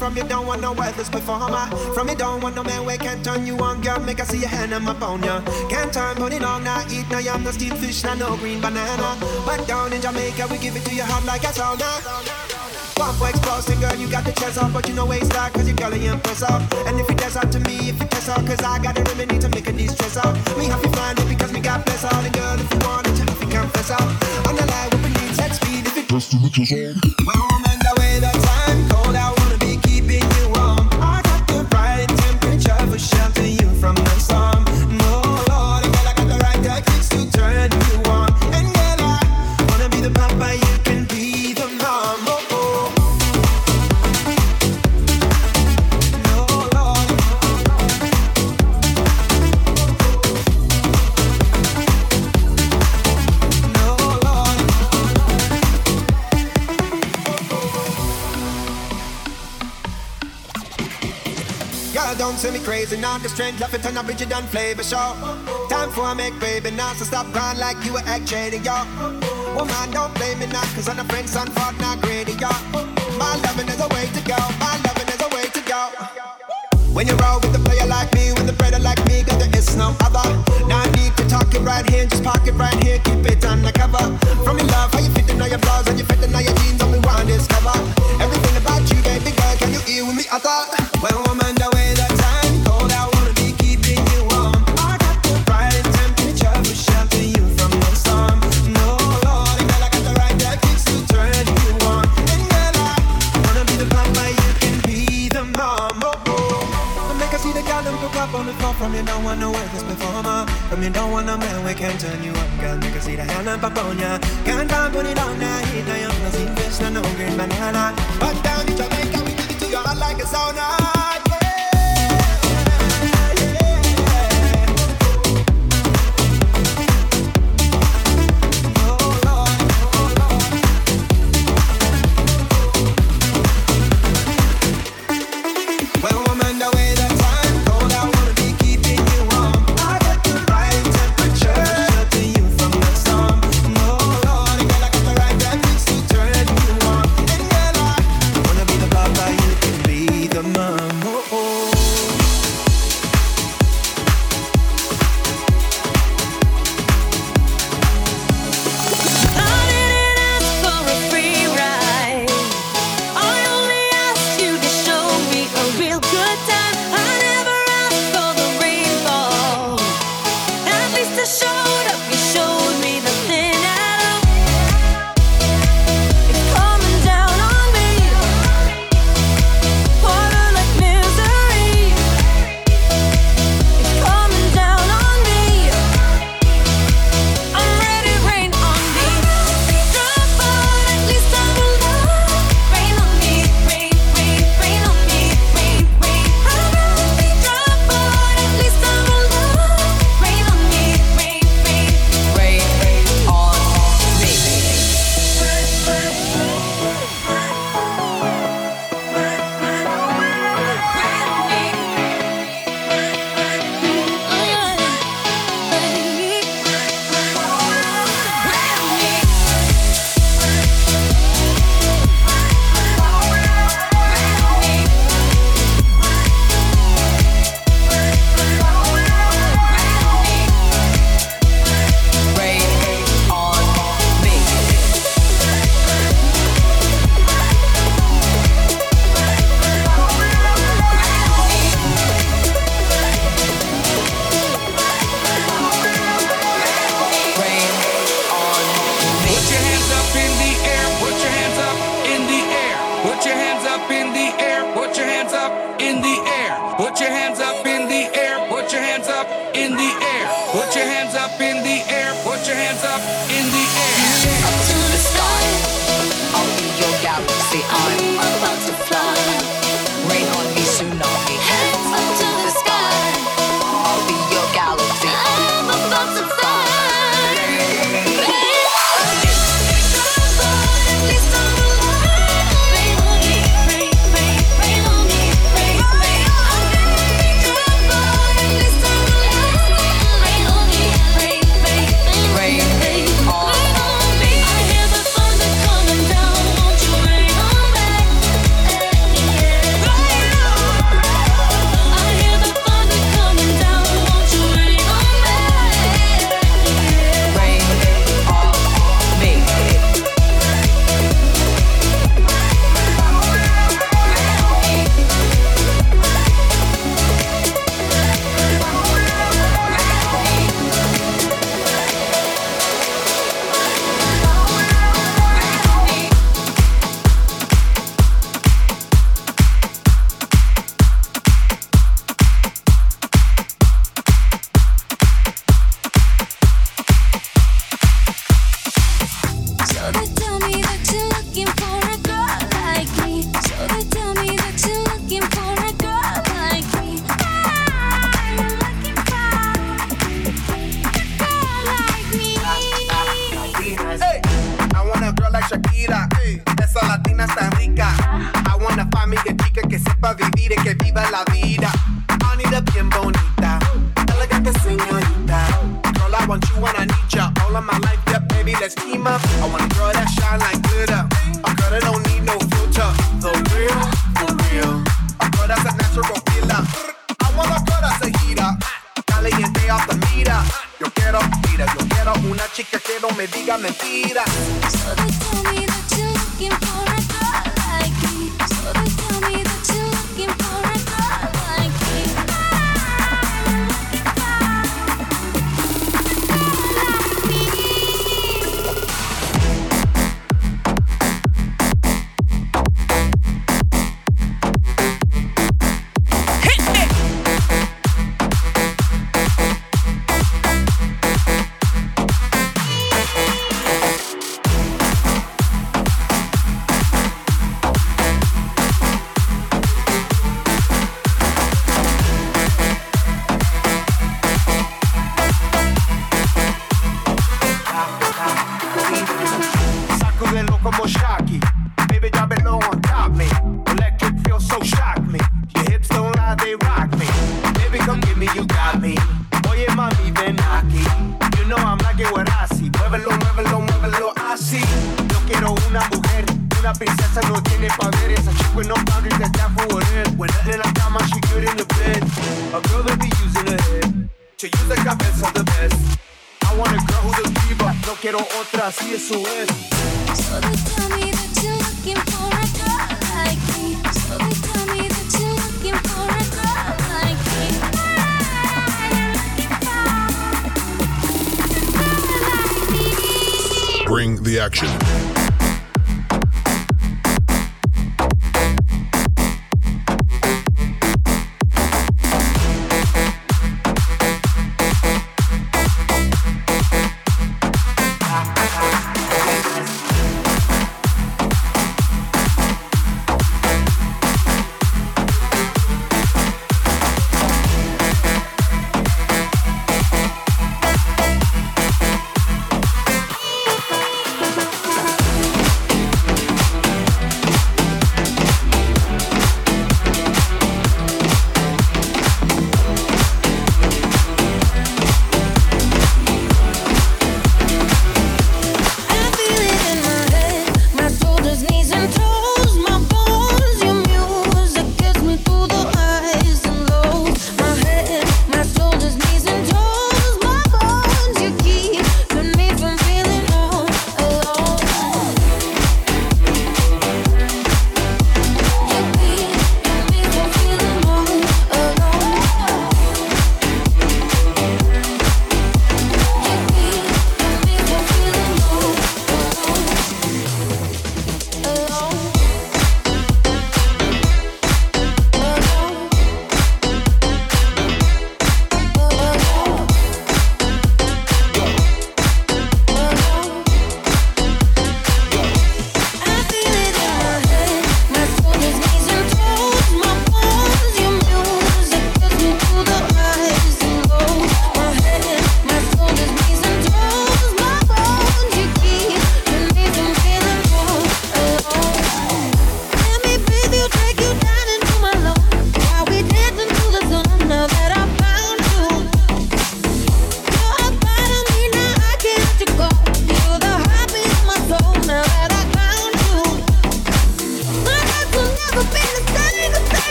From you don't want no worthless performer. From you don't want no man where can't turn you on, girl. Make I see your hand on my bone, yeah. Can't turn, put it on, now eat, now yum, no steel fish, now no green banana. But down in Jamaica, we give it to your heart like a sauna. One for explosive, girl, you got the chest up, but you know waist at, cause your girl ain't impress up. And if you test out to me, if you test out, cause I got a remedy to make a need stress out. We have to find it because we got bless all and girl, if you want it, you have to confess out. On the line, we believe, sex speed, if it test to the chest. Strength, love it on a rigid and flavor show. Time for a make baby now, so stop crying like you were egg trading, yo. Woman, don't blame me now, cause I'm a friend, son, fuck, not greedy, yo. My loving is a way to go, my loving is a way to go. When you roll with a player like me, with a brother like me, cause there is no other. Now I need to talk it right here, just park it right here,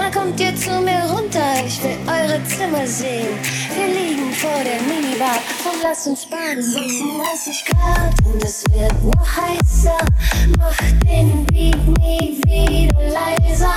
Mal kommt ihr zu mir runter, ich will eure Zimmer sehen. Wir liegen vor der Minibar und lass uns baden. 36 Grad und es wird noch heißer. Mach den Beat nie wieder leiser.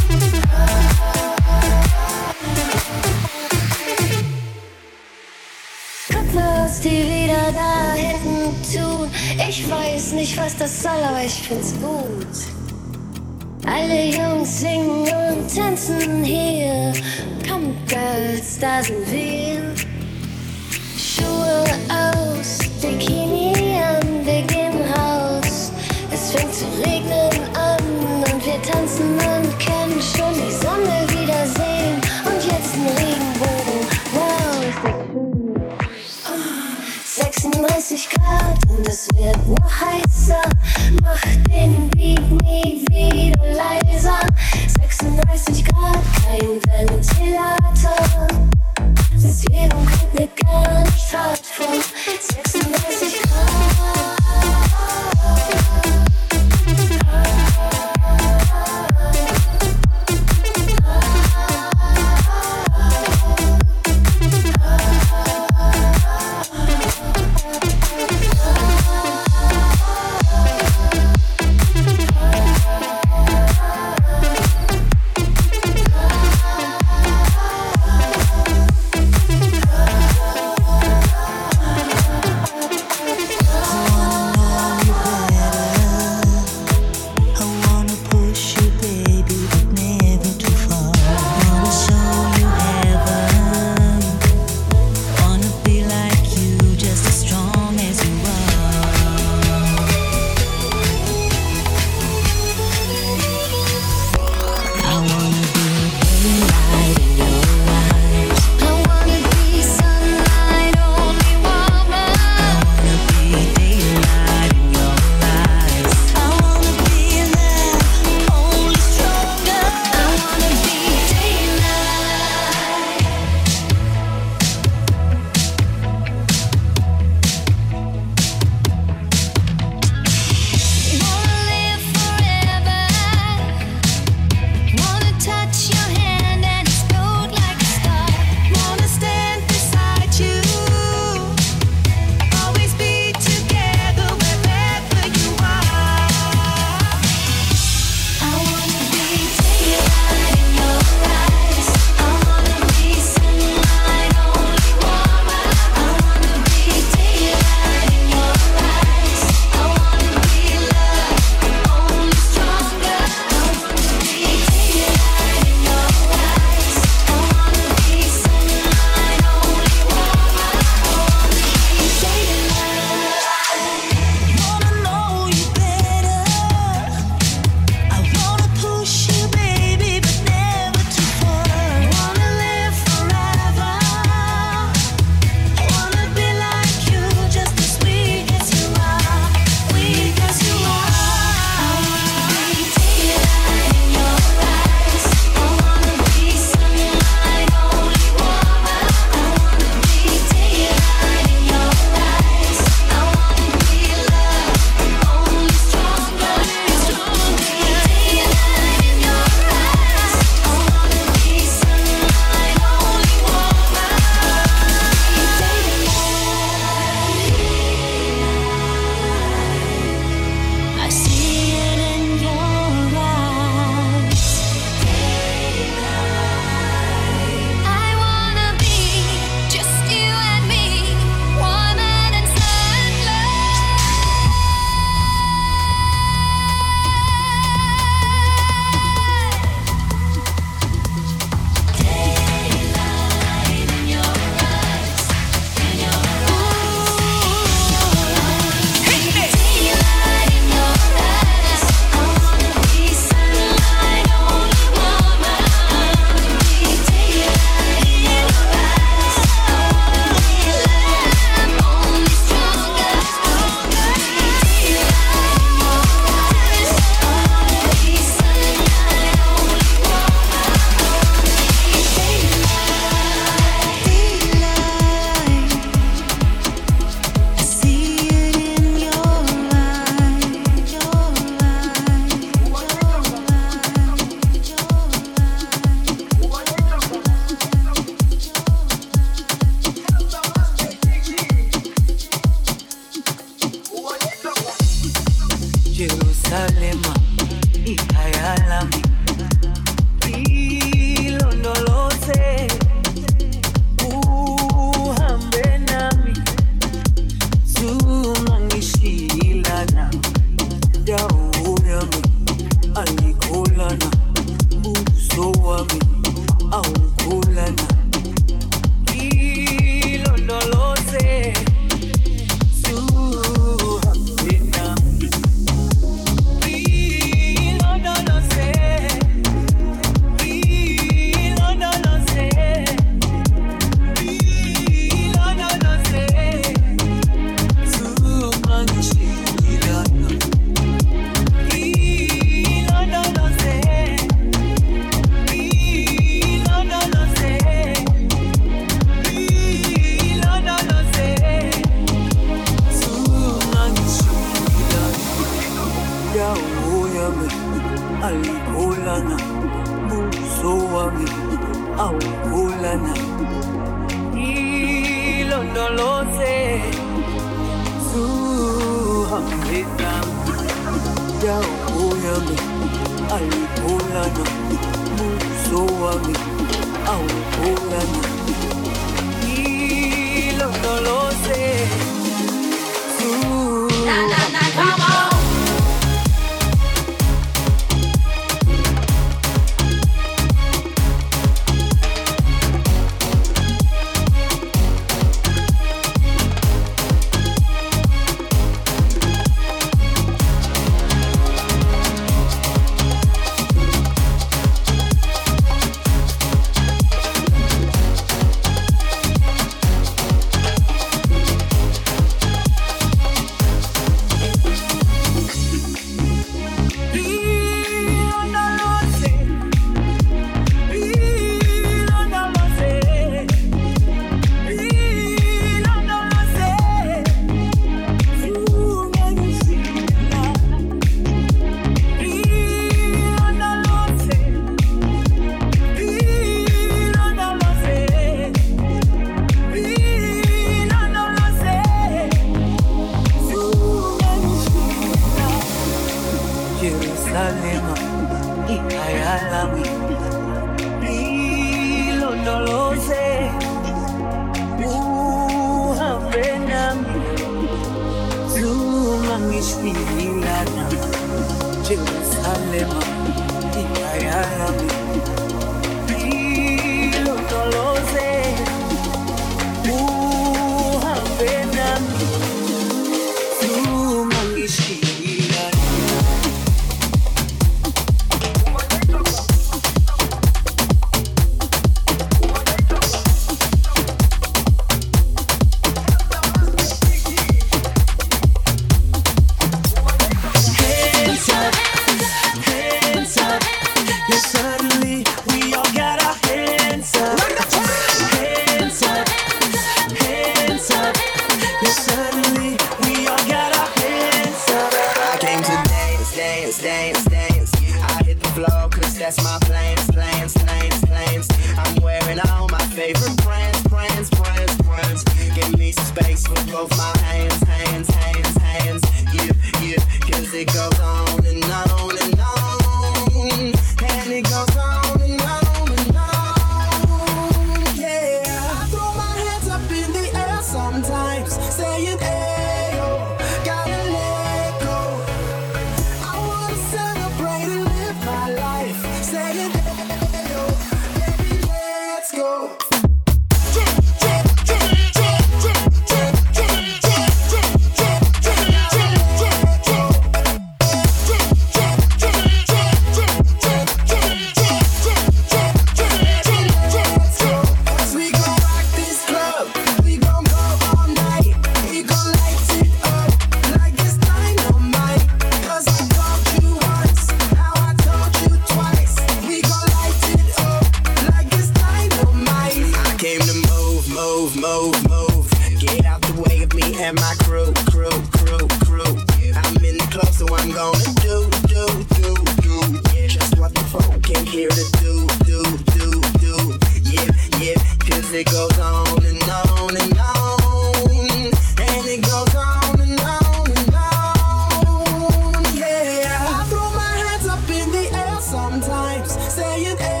trying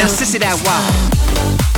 Now, sissy that wow.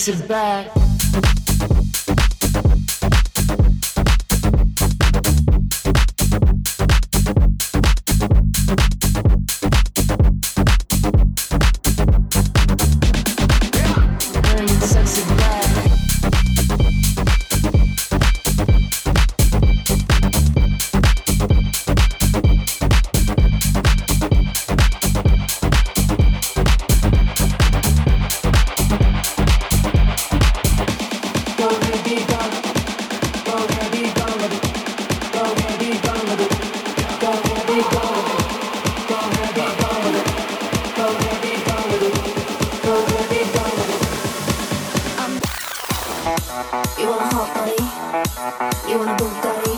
Sexy back. You wanna a Bugatti?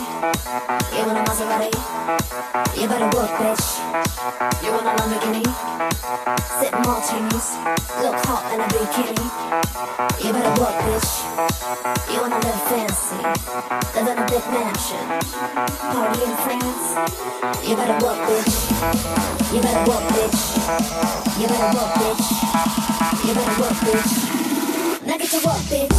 You want a Maserati? You better work, bitch. You want a Sit Sip martinis, look hot in a bikini. You better work, bitch. You wanna live fancy, live in a big mansion, party in France. You better work, bitch. You better work, bitch. You better work, bitch. You better work, bitch. Now get to work, bitch.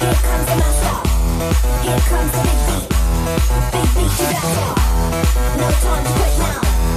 Here comes the master. Here comes the big beat, big beat to that No time to quit now.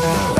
Look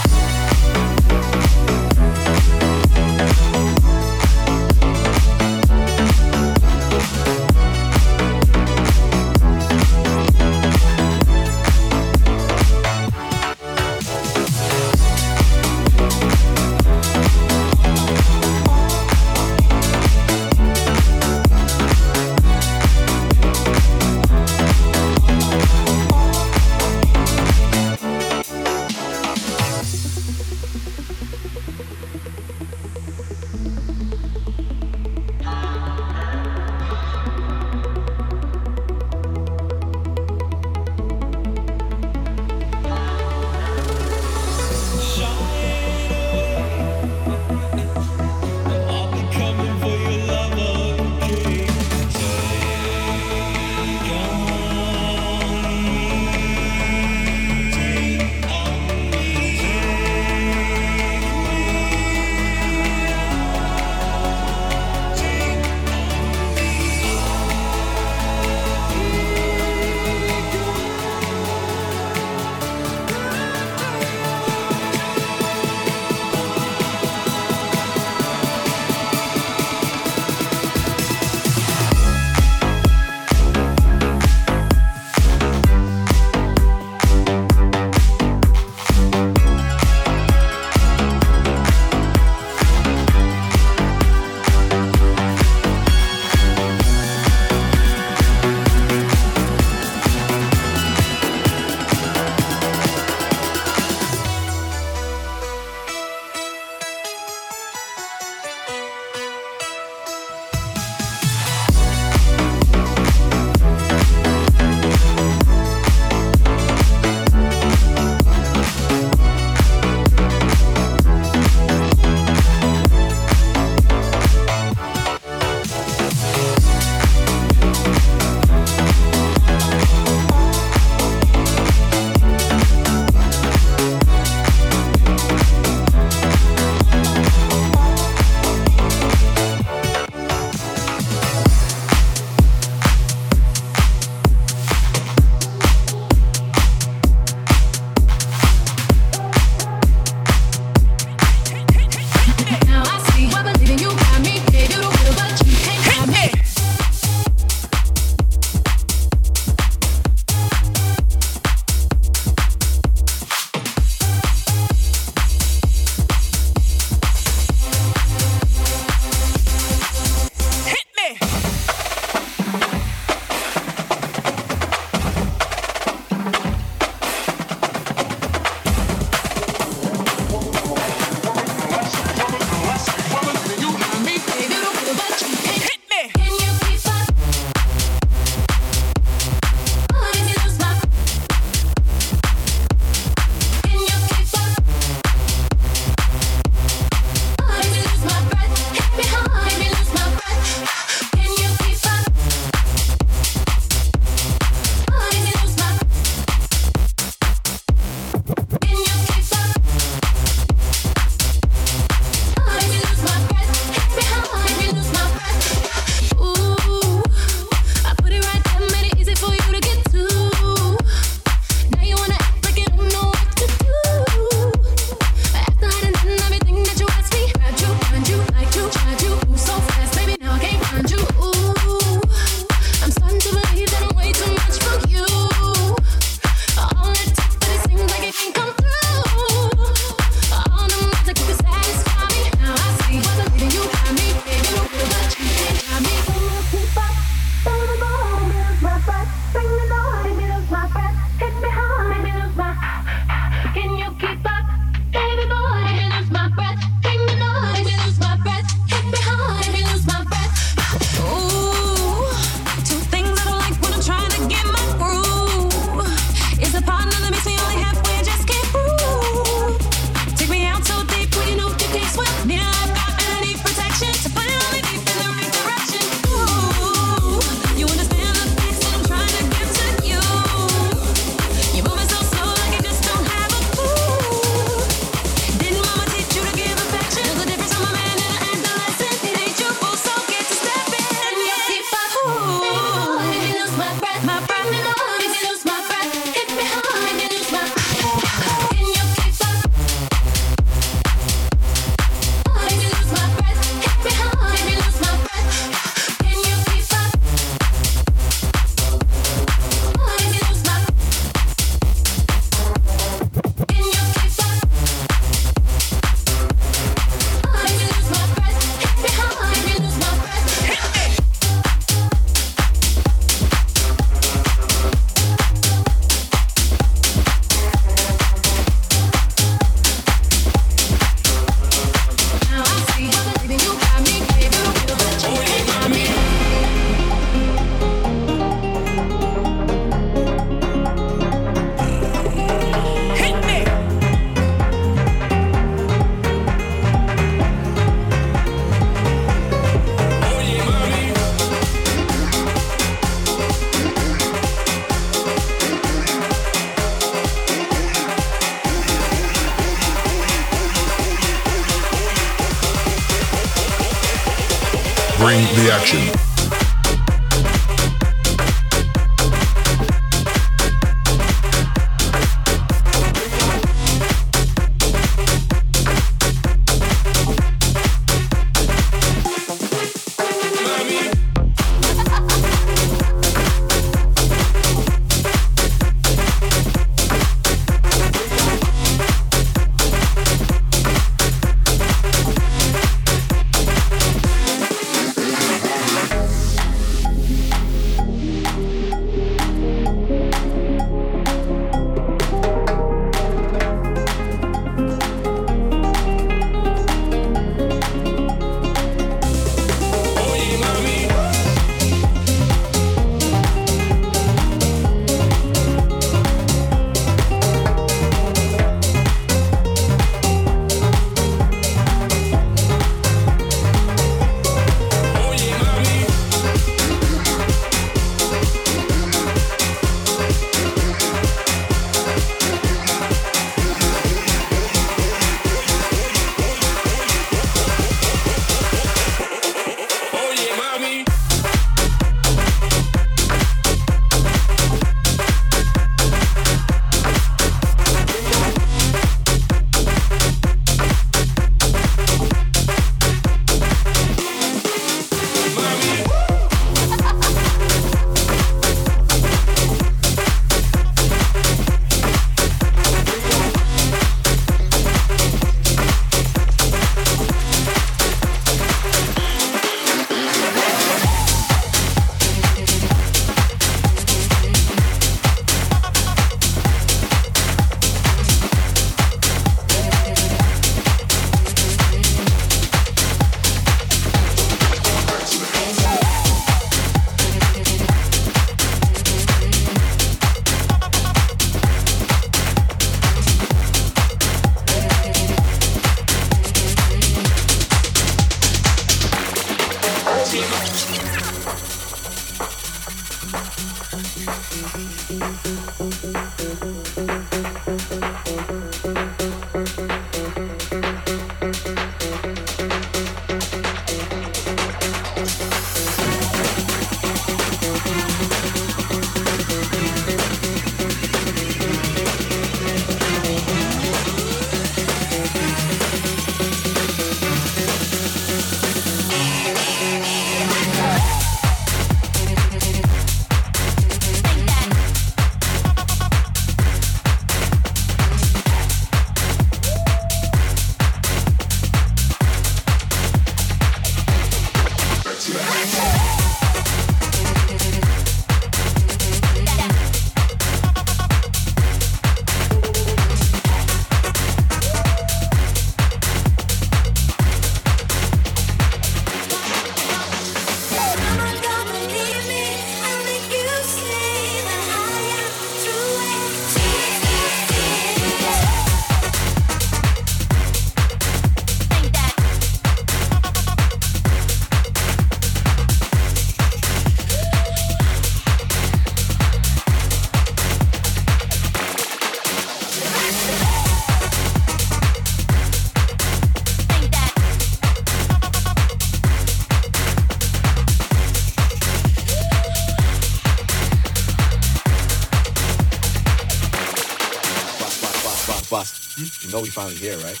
finally here, right?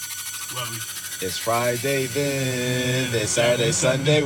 Well, we- it's Friday then, then Saturday, Sunday.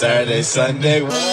Saturday, Sunday.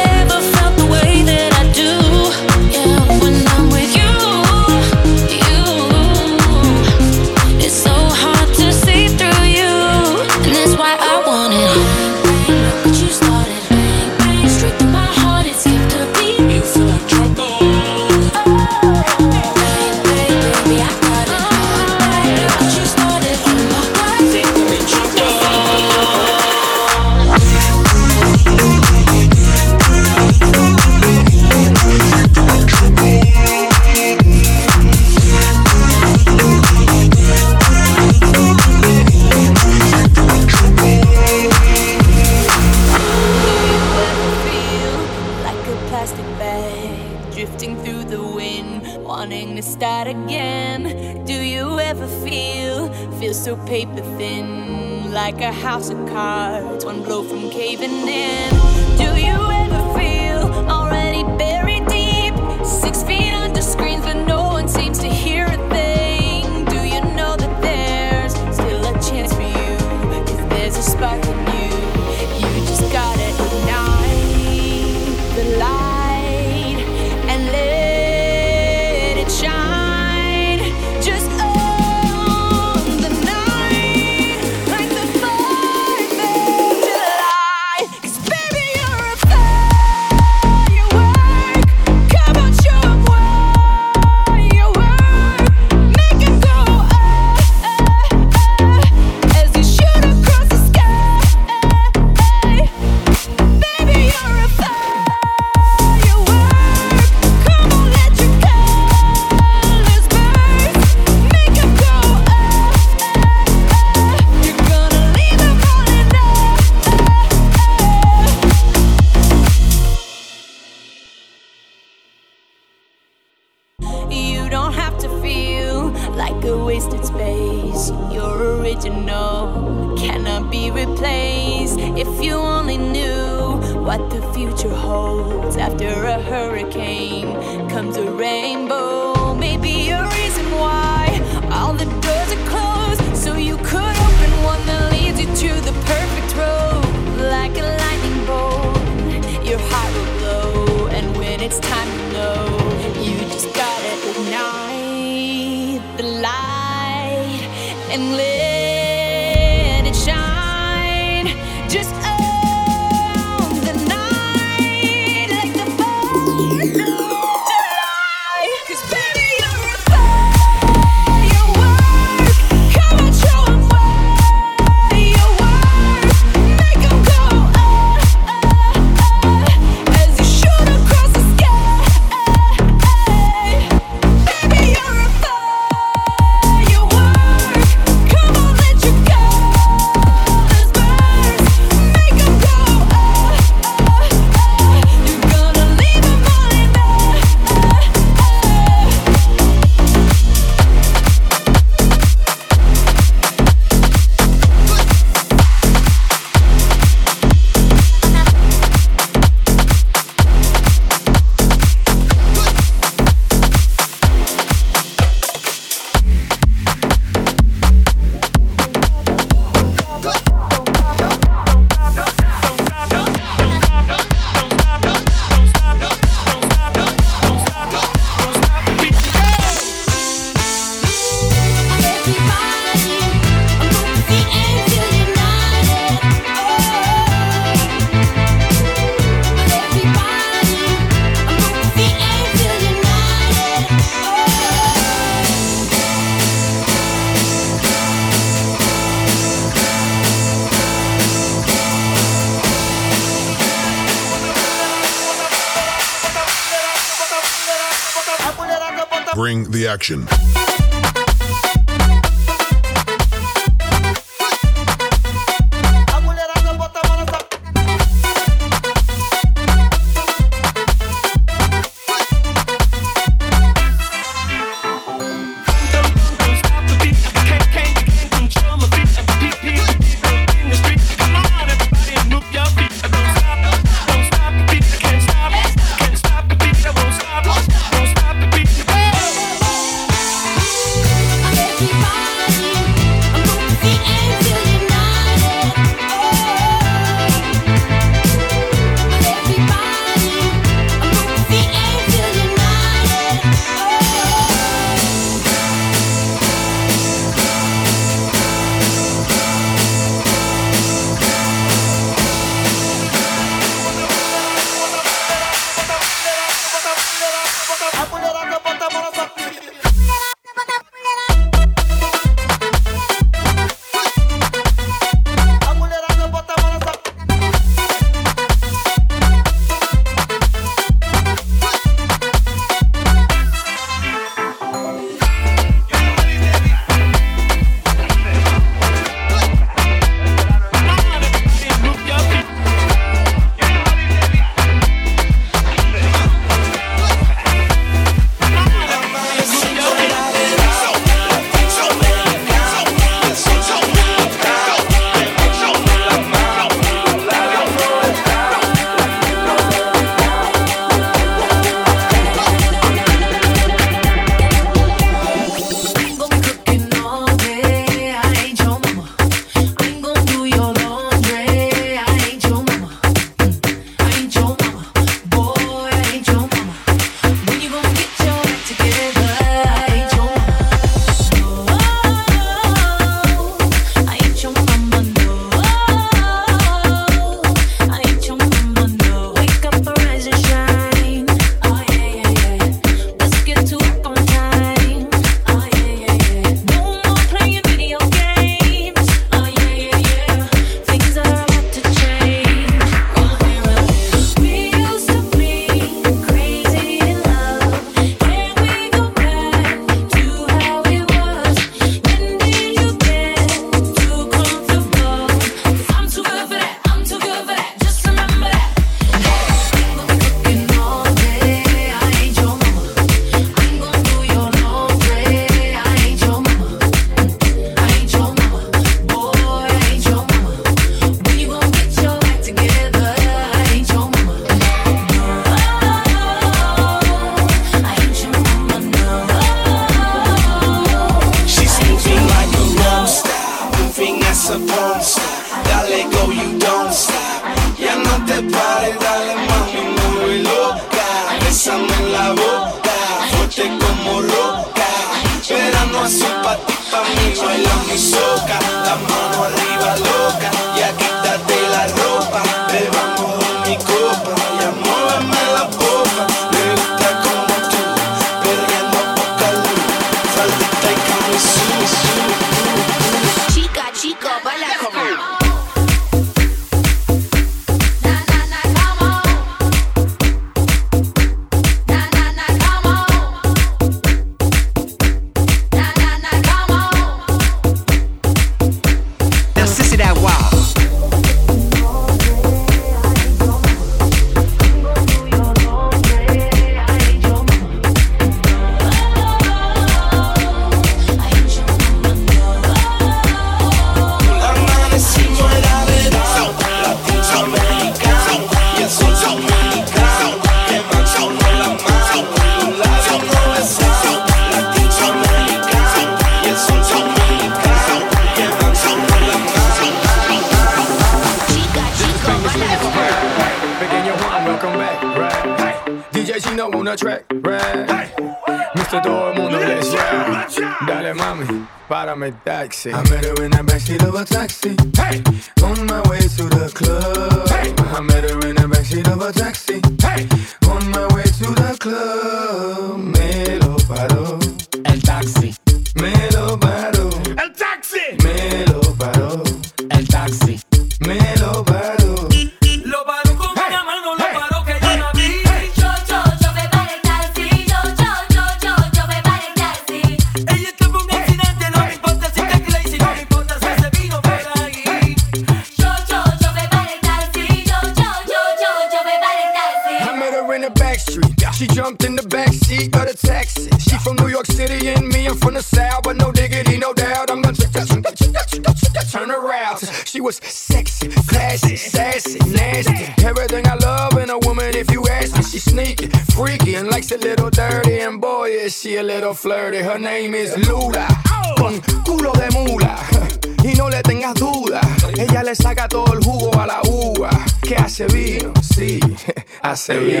Hace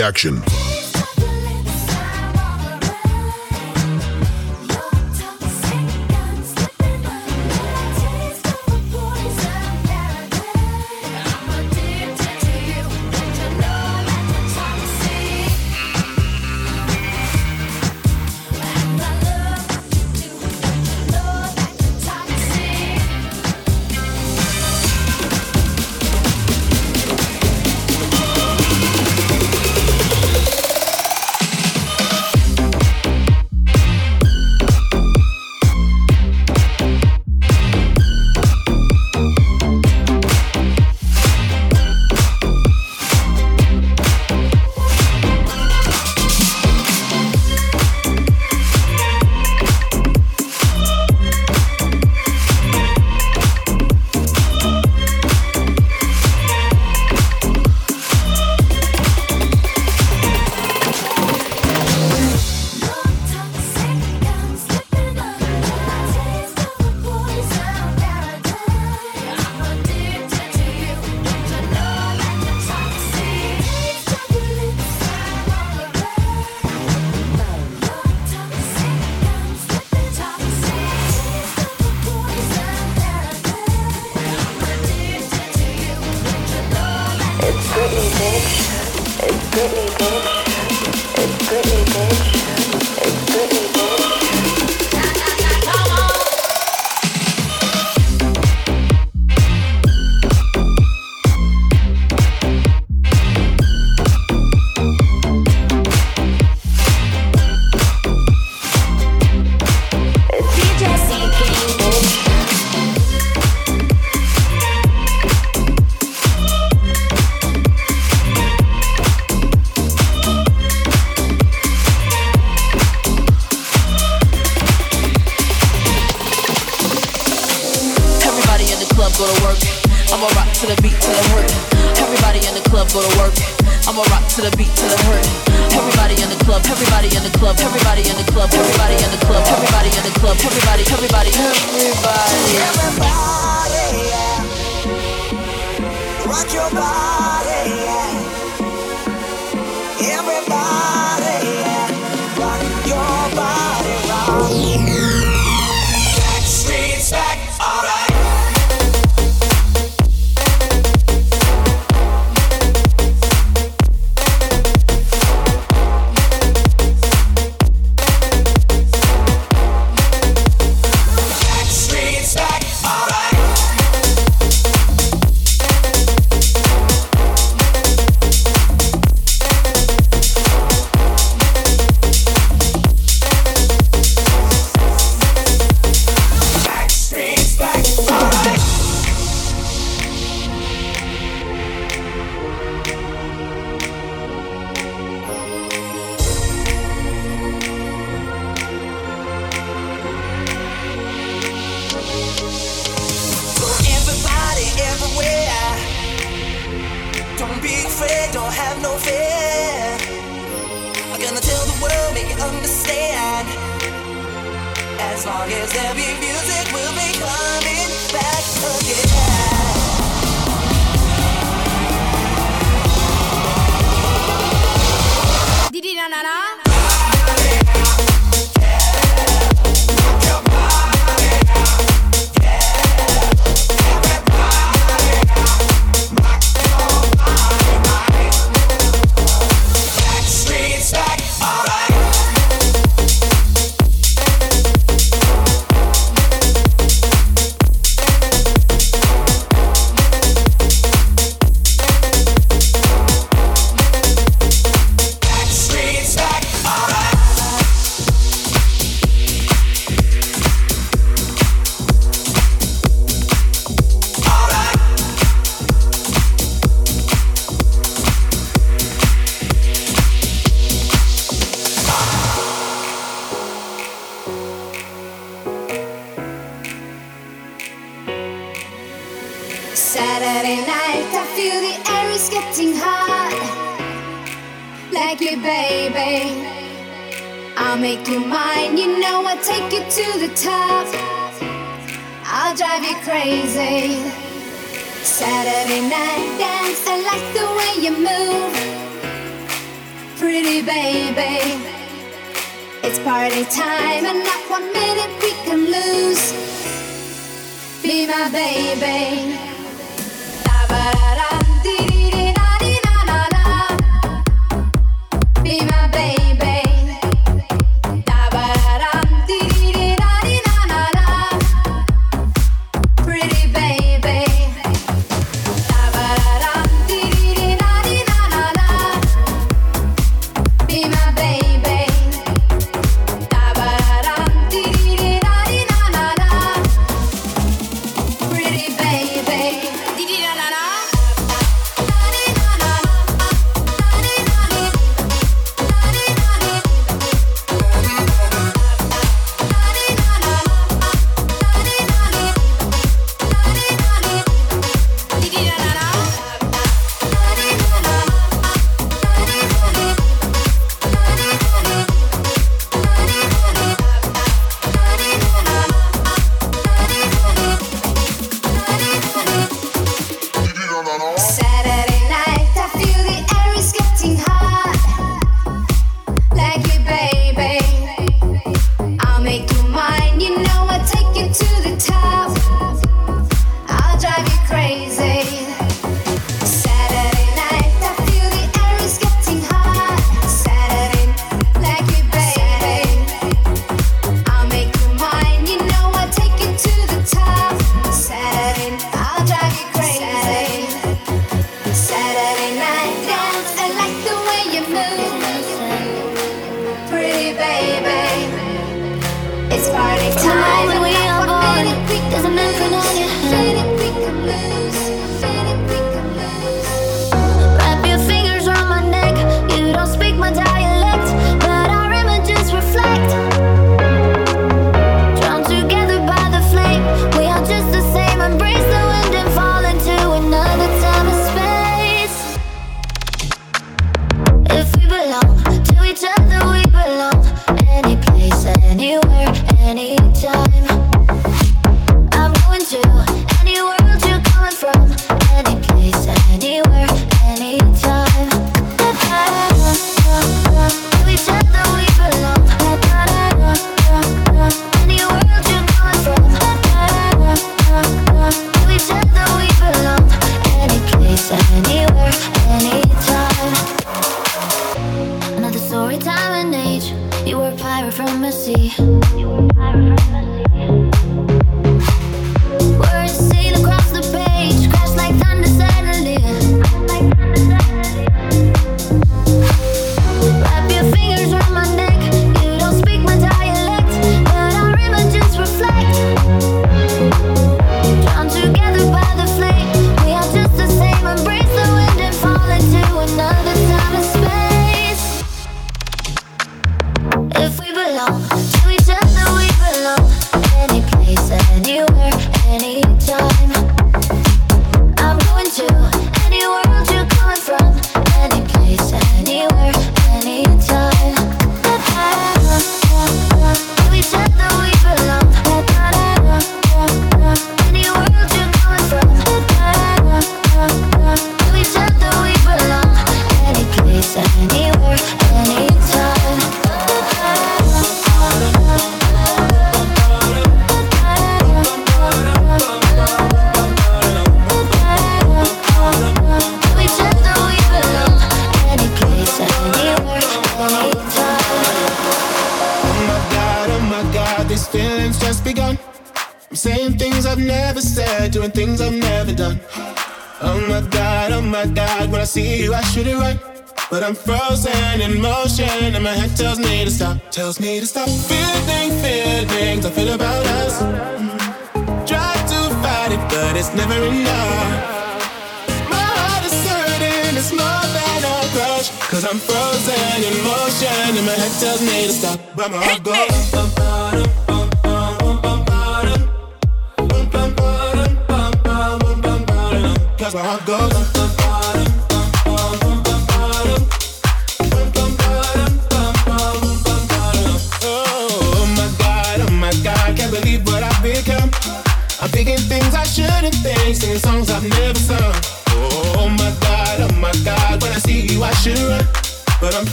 action.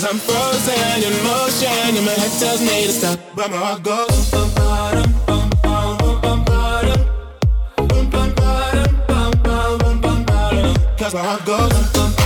Cause I'm frozen in motion, and my head tells me to stop. But my heart goes. bum, bum,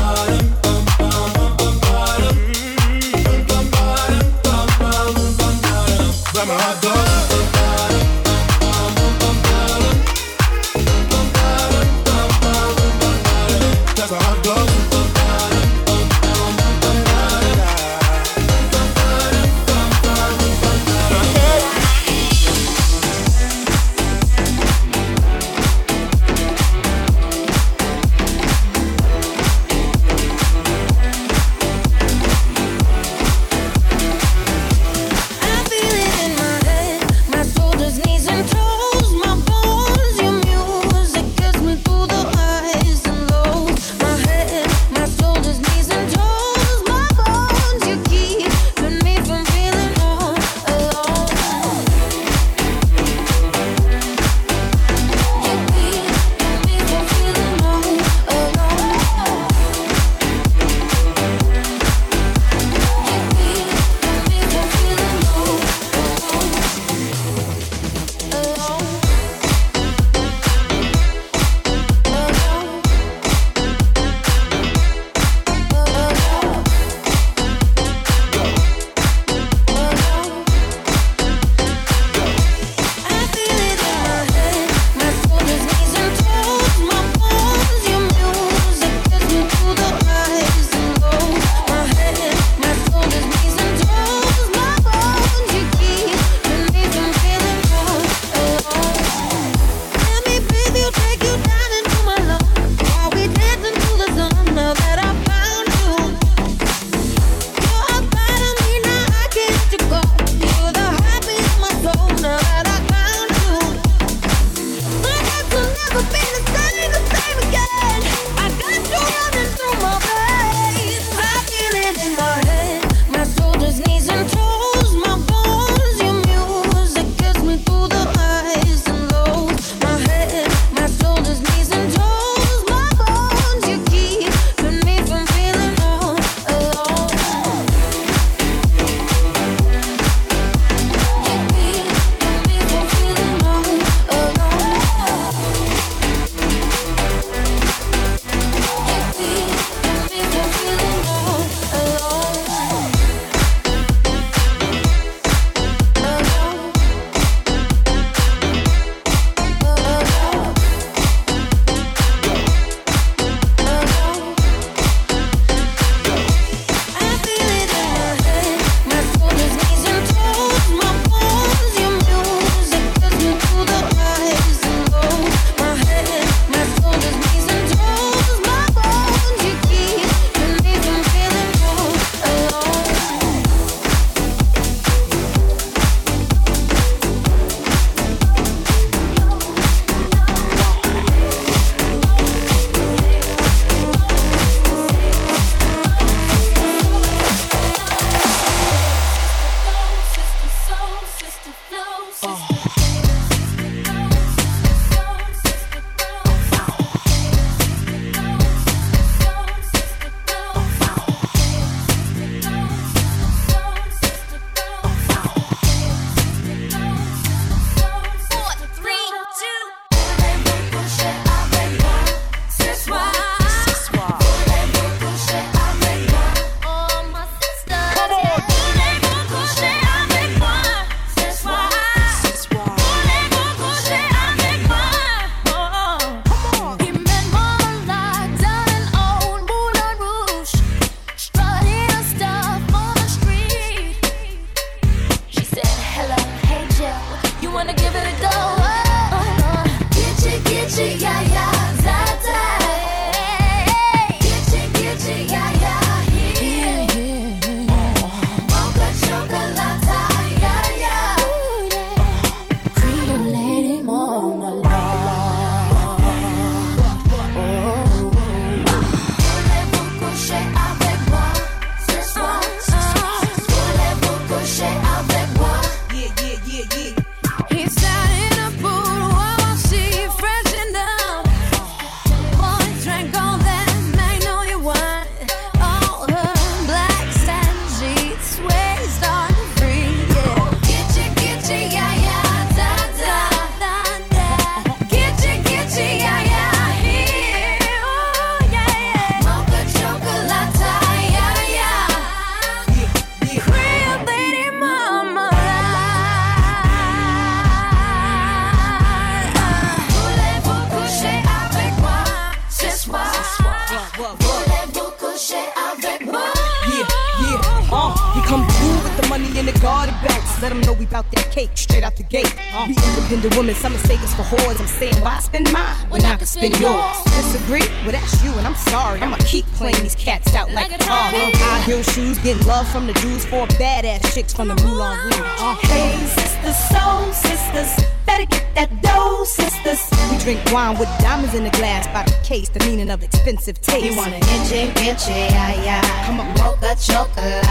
expensive taste. You want an inche, inche, yeah, yeah. Come on, mocha chocolate.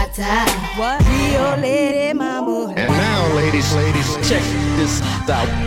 What? Rio lady, mama. And now, ladies, ladies, check this out.